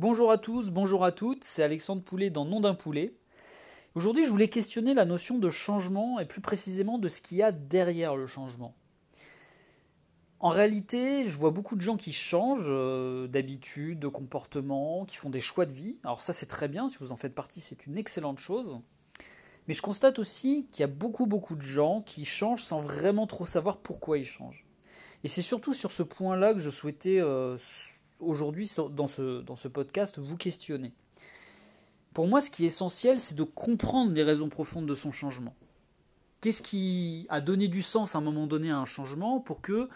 Bonjour à tous, bonjour à toutes, c'est Alexandre Poulet dans Nom d'un poulet. Aujourd'hui, je voulais questionner la notion de changement et plus précisément de ce qu'il y a derrière le changement. En réalité, je vois beaucoup de gens qui changent euh, d'habitude, de comportement, qui font des choix de vie. Alors ça, c'est très bien, si vous en faites partie, c'est une excellente chose. Mais je constate aussi qu'il y a beaucoup, beaucoup de gens qui changent sans vraiment trop savoir pourquoi ils changent. Et c'est surtout sur ce point-là que je souhaitais euh, aujourd'hui, dans ce, podcast, vous questionner. Pour moi, ce qui est essentiel, c'est de comprendre les raisons profondes de son changement. Qu'est-ce qui a donné du sens à un moment donné à un changement pour que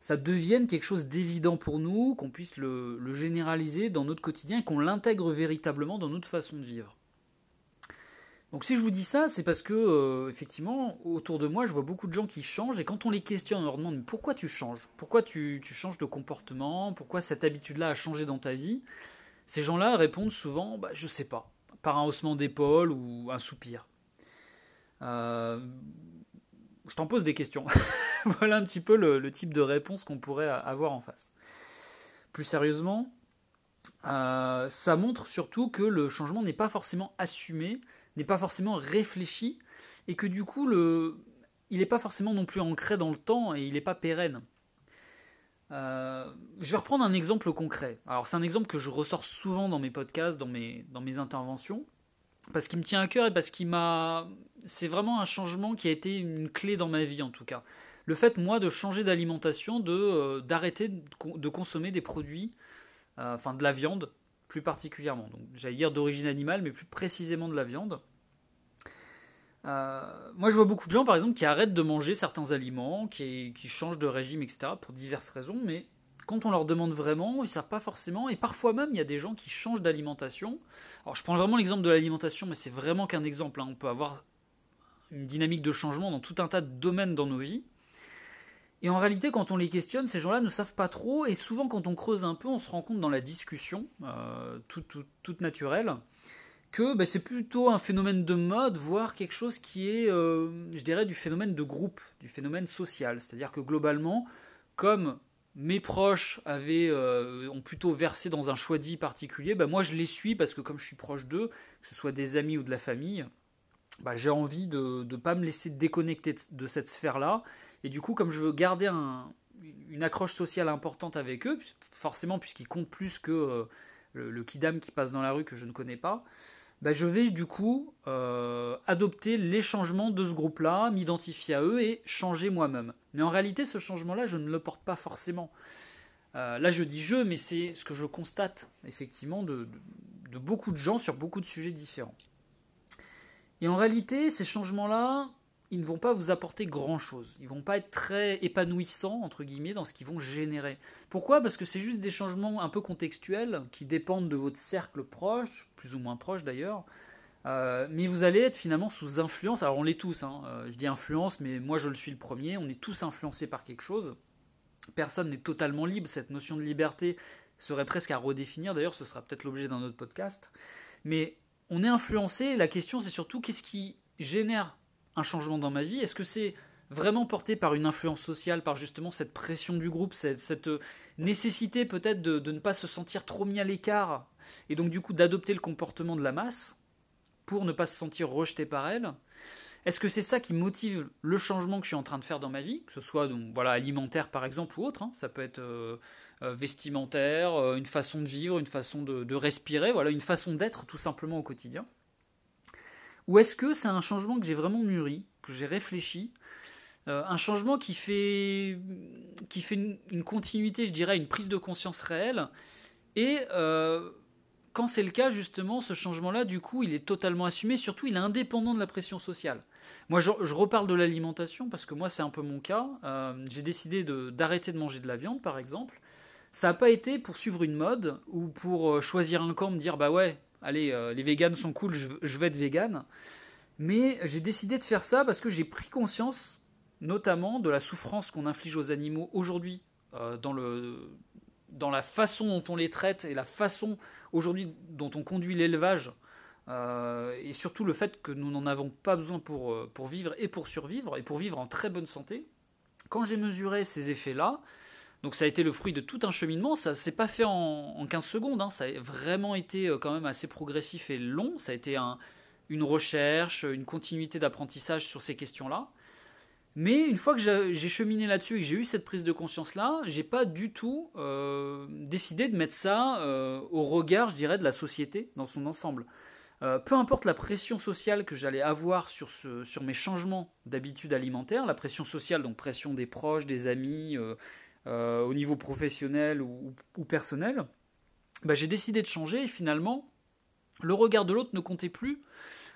ça devienne quelque chose d'évident pour nous, qu'on puisse le, généraliser dans notre quotidien et qu'on l'intègre véritablement dans notre façon de vivre? Donc si je vous dis ça, c'est parce que euh, effectivement, autour de moi, je vois beaucoup de gens qui changent et quand on les questionne, on leur demande pourquoi tu changes, pourquoi tu, changes de comportement, pourquoi cette habitude-là a changé dans ta vie, ces gens-là répondent souvent, bah, je sais pas, par un haussement d'épaule ou un soupir. Euh, je t'en pose des questions. voilà un petit peu le, type de réponse qu'on pourrait avoir en face. Plus sérieusement, euh, ça montre surtout que le changement n'est pas forcément assumé, n'est pas forcément réfléchi, et que du coup, le, il n'est pas forcément non plus ancré dans le temps et il n'est pas pérenne. Euh, je vais reprendre un exemple concret. Alors c'est un exemple que je ressors souvent dans mes podcasts, dans mes, dans mes interventions parce qu'il me tient à cœur et parce qu'il m'a. C'est vraiment un changement qui a été une clé dans ma vie en tout cas. Le fait, moi, de changer d'alimentation, euh, d'arrêter de, consommer des produits, euh, enfin de la viande plus particulièrement. Donc, j'allais dire d'origine animale, mais plus précisément de la viande. Euh, moi, je vois beaucoup de gens, par exemple, qui arrêtent de manger certains aliments, qui, qui changent de régime, etc., pour diverses raisons, mais quand on leur demande vraiment, ils ne savent pas forcément. Et parfois même, il y a des gens qui changent d'alimentation. Alors, je prends vraiment l'exemple de l'alimentation, mais c'est vraiment qu'un exemple. Hein. On peut avoir une dynamique de changement dans tout un tas de domaines dans nos vies. Et en réalité, quand on les questionne, ces gens-là ne savent pas trop. Et souvent, quand on creuse un peu, on se rend compte dans la discussion, euh, toute, naturelle, que bah, c'est plutôt un phénomène de mode, voire quelque chose qui est, euh, je dirais, du phénomène de groupe, du phénomène social. C'est-à-dire que globalement, comme mes proches avaient, euh, ont plutôt versé dans un choix de vie particulier, bah moi je les suis parce que comme je suis proche d'eux, que ce soit des amis ou de la famille, bah j'ai envie de ne pas me laisser déconnecter de cette sphère-là. Et du coup, comme je veux garder une accroche sociale importante avec eux, forcément puisqu'ils comptent plus que euh, le, kidam qui passe dans la rue que je ne connais pas, bah, je vais du coup euh, adopter les changements de ce groupe-là, m'identifier à eux et changer moi-même. Mais en réalité, ce changement-là, je ne le porte pas forcément. Euh, là, je dis je, mais c'est ce que je constate effectivement de, beaucoup de gens sur beaucoup de sujets différents. Et en réalité, ces changements-là, ils ne vont pas vous apporter grand-chose. Ils vont pas être très épanouissants, entre guillemets, dans ce qu'ils vont générer. Pourquoi? Parce que c'est juste des changements un peu contextuels qui dépendent de votre cercle proche, plus ou moins proche d'ailleurs. Euh, mais vous allez être finalement sous influence. Alors on l'est tous, hein. euh, je dis influence, mais moi je le suis le premier. On est tous influencés par quelque chose. Personne n'est totalement libre. Cette notion de liberté serait presque à redéfinir. D'ailleurs, ce sera peut-être l'objet d'un autre podcast. Mais on est influencé. La question, c'est surtout qu'est-ce qui génère un changement dans ma vie. Est-ce que c'est vraiment porté par une influence sociale, par justement cette pression du groupe, cette, euh, nécessité peut-être de, ne pas se sentir trop mis à l'écart, et donc du coup d'adopter le comportement de la masse pour ne pas se sentir rejeté par elle? Est-ce que c'est ça qui motive le changement que je suis en train de faire dans ma vie, que ce soit donc, voilà, alimentaire par exemple ou autre, hein? ça peut être euh, euh, vestimentaire, une façon de vivre, une façon de, de respirer, voilà, une façon d'être tout simplement au quotidien ou est-ce que c'est un changement que j'ai vraiment mûri, que j'ai réfléchi, euh, un changement qui fait, qui fait une, continuité, je dirais, une prise de conscience réelle, et euh, quand c'est le cas, justement, ce changement-là, du coup, il est totalement assumé, surtout il est indépendant de la pression sociale. Moi, je, reparle de l'alimentation, parce que moi, c'est un peu mon cas. Euh, j'ai décidé d'arrêter de, manger de la viande, par exemple. Ça n'a pas été pour suivre une mode, ou pour choisir un camp, me dire, bah ouais, allez, euh, les véganes sont cool, je, vais être végane. Mais j'ai décidé de faire ça parce que j'ai pris conscience, notamment, de la souffrance qu'on inflige aux animaux aujourd'hui euh, dans, dans la façon dont on les traite et la façon aujourd'hui dont on conduit l'élevage. Euh, et surtout le fait que nous n'en avons pas besoin pour, pour vivre et pour survivre, et pour vivre en très bonne santé. Quand j'ai mesuré ces effets-là, Donc ça a été le fruit de tout un cheminement, ça s'est pas fait en, 15 secondes, hein. ça a vraiment été euh, quand même assez progressif et long, ça a été une recherche, une continuité d'apprentissage sur ces questions-là. Mais une fois que j'ai cheminé là-dessus et que j'ai eu cette prise de conscience-là, j'ai pas du tout euh, décidé de mettre ça euh, au regard, je dirais, de la société dans son ensemble. Peu importe la pression sociale que j'allais avoir sur, sur mes changements d'habitude alimentaire, la pression sociale, donc pression des proches, des amis, au niveau professionnel ou, personnel, bah, j'ai décidé de changer et finalement, le regard de l'autre ne comptait plus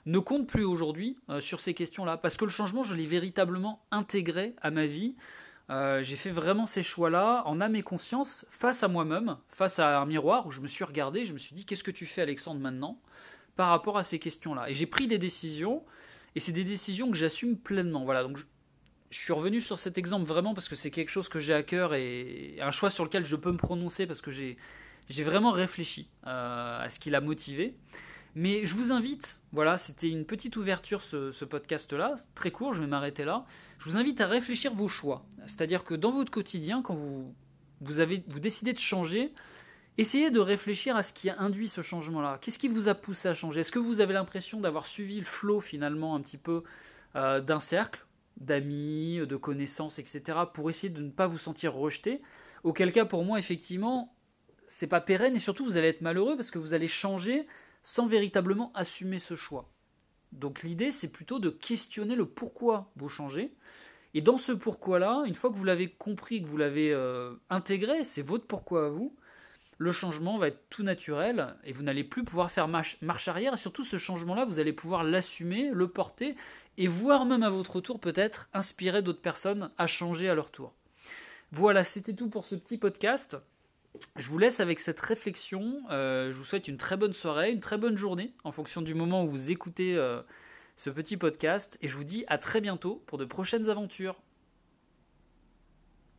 ne compte plus aujourd'hui euh, sur ces questions-là, parce que le changement, je l'ai véritablement intégré à ma vie. Euh, j'ai fait vraiment ces choix-là en âme et conscience face à moi-même, face à un miroir où je me suis regardé, je me suis dit qu'est-ce que tu fais Alexandre maintenant par rapport à ces questions-là? Et j'ai pris des décisions, et c'est des décisions que j'assume pleinement. Voilà, donc je, suis revenu sur cet exemple vraiment parce que c'est quelque chose que j'ai à cœur et un choix sur lequel je peux me prononcer parce que j'ai vraiment réfléchi euh, à ce qui l'a motivé. Mais je vous invite, voilà, c'était une petite ouverture ce, podcast-là, très court, je vais m'arrêter là. Je vous invite à réfléchir vos choix. C'est-à-dire que dans votre quotidien, quand vous, vous, avez, vous décidez de changer, essayez de réfléchir à ce qui a induit ce changement-là. Qu'est-ce qui vous a poussé à changer? Est-ce que vous avez l'impression d'avoir suivi le flot finalement un petit peu euh, d'un cercle d'amis, de connaissances, etc., pour essayer de ne pas vous sentir rejeté Auquel cas, pour moi, effectivement, c'est pas pérenne et surtout vous allez être malheureux parce que vous allez changer sans véritablement assumer ce choix. Donc l'idée, c'est plutôt de questionner le pourquoi vous changez. Et dans ce pourquoi-là, une fois que vous l'avez compris, que vous l'avez euh, intégré, c'est votre pourquoi à vous, le changement va être tout naturel et vous n'allez plus pouvoir faire marche, arrière. Et surtout, ce changement-là, vous allez pouvoir l'assumer, le porter et voire même à votre tour peut-être inspirer d'autres personnes à changer à leur tour. Voilà, c'était tout pour ce petit podcast. Je vous laisse avec cette réflexion. Euh, je vous souhaite une très bonne soirée, une très bonne journée en fonction du moment où vous écoutez euh, ce petit podcast. Et je vous dis à très bientôt pour de prochaines aventures.